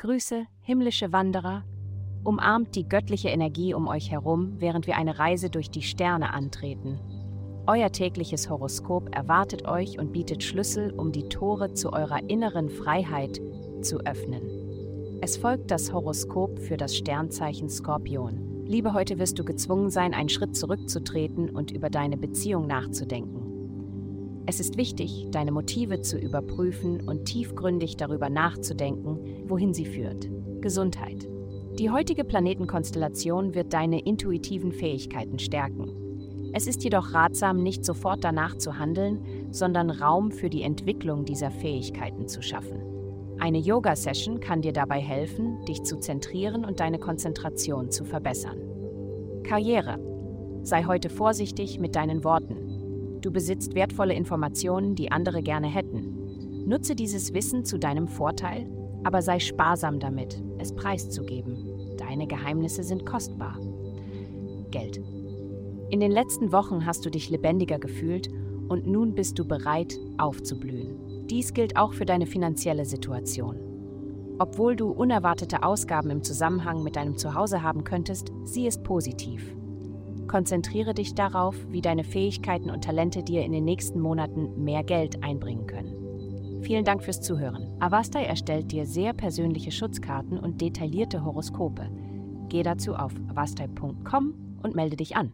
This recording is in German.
Grüße, himmlische Wanderer. Umarmt die göttliche Energie um euch herum, während wir eine Reise durch die Sterne antreten. Euer tägliches Horoskop erwartet euch und bietet Schlüssel, um die Tore zu eurer inneren Freiheit zu öffnen. Es folgt das Horoskop für das Sternzeichen Skorpion. Liebe, heute wirst du gezwungen sein, einen Schritt zurückzutreten und über deine Beziehung nachzudenken. Es ist wichtig, deine Motive zu überprüfen und tiefgründig darüber nachzudenken, wohin sie führt. Gesundheit. Die heutige Planetenkonstellation wird deine intuitiven Fähigkeiten stärken. Es ist jedoch ratsam, nicht sofort danach zu handeln, sondern Raum für die Entwicklung dieser Fähigkeiten zu schaffen. Eine Yoga-Session kann dir dabei helfen, dich zu zentrieren und deine Konzentration zu verbessern. Karriere. Sei heute vorsichtig mit deinen Worten. Du besitzt wertvolle Informationen, die andere gerne hätten. Nutze dieses Wissen zu deinem Vorteil, aber sei sparsam damit, es preiszugeben. Deine Geheimnisse sind kostbar. Geld. In den letzten Wochen hast du dich lebendiger gefühlt und nun bist du bereit, aufzublühen. Dies gilt auch für deine finanzielle Situation. Obwohl du unerwartete Ausgaben im Zusammenhang mit deinem Zuhause haben könntest, sieh es positiv. Konzentriere dich darauf, wie deine Fähigkeiten und Talente dir in den nächsten Monaten mehr Geld einbringen können. Vielen Dank fürs Zuhören. Avastai erstellt dir sehr persönliche Schutzkarten und detaillierte Horoskope. Geh dazu auf avastai.com und melde dich an.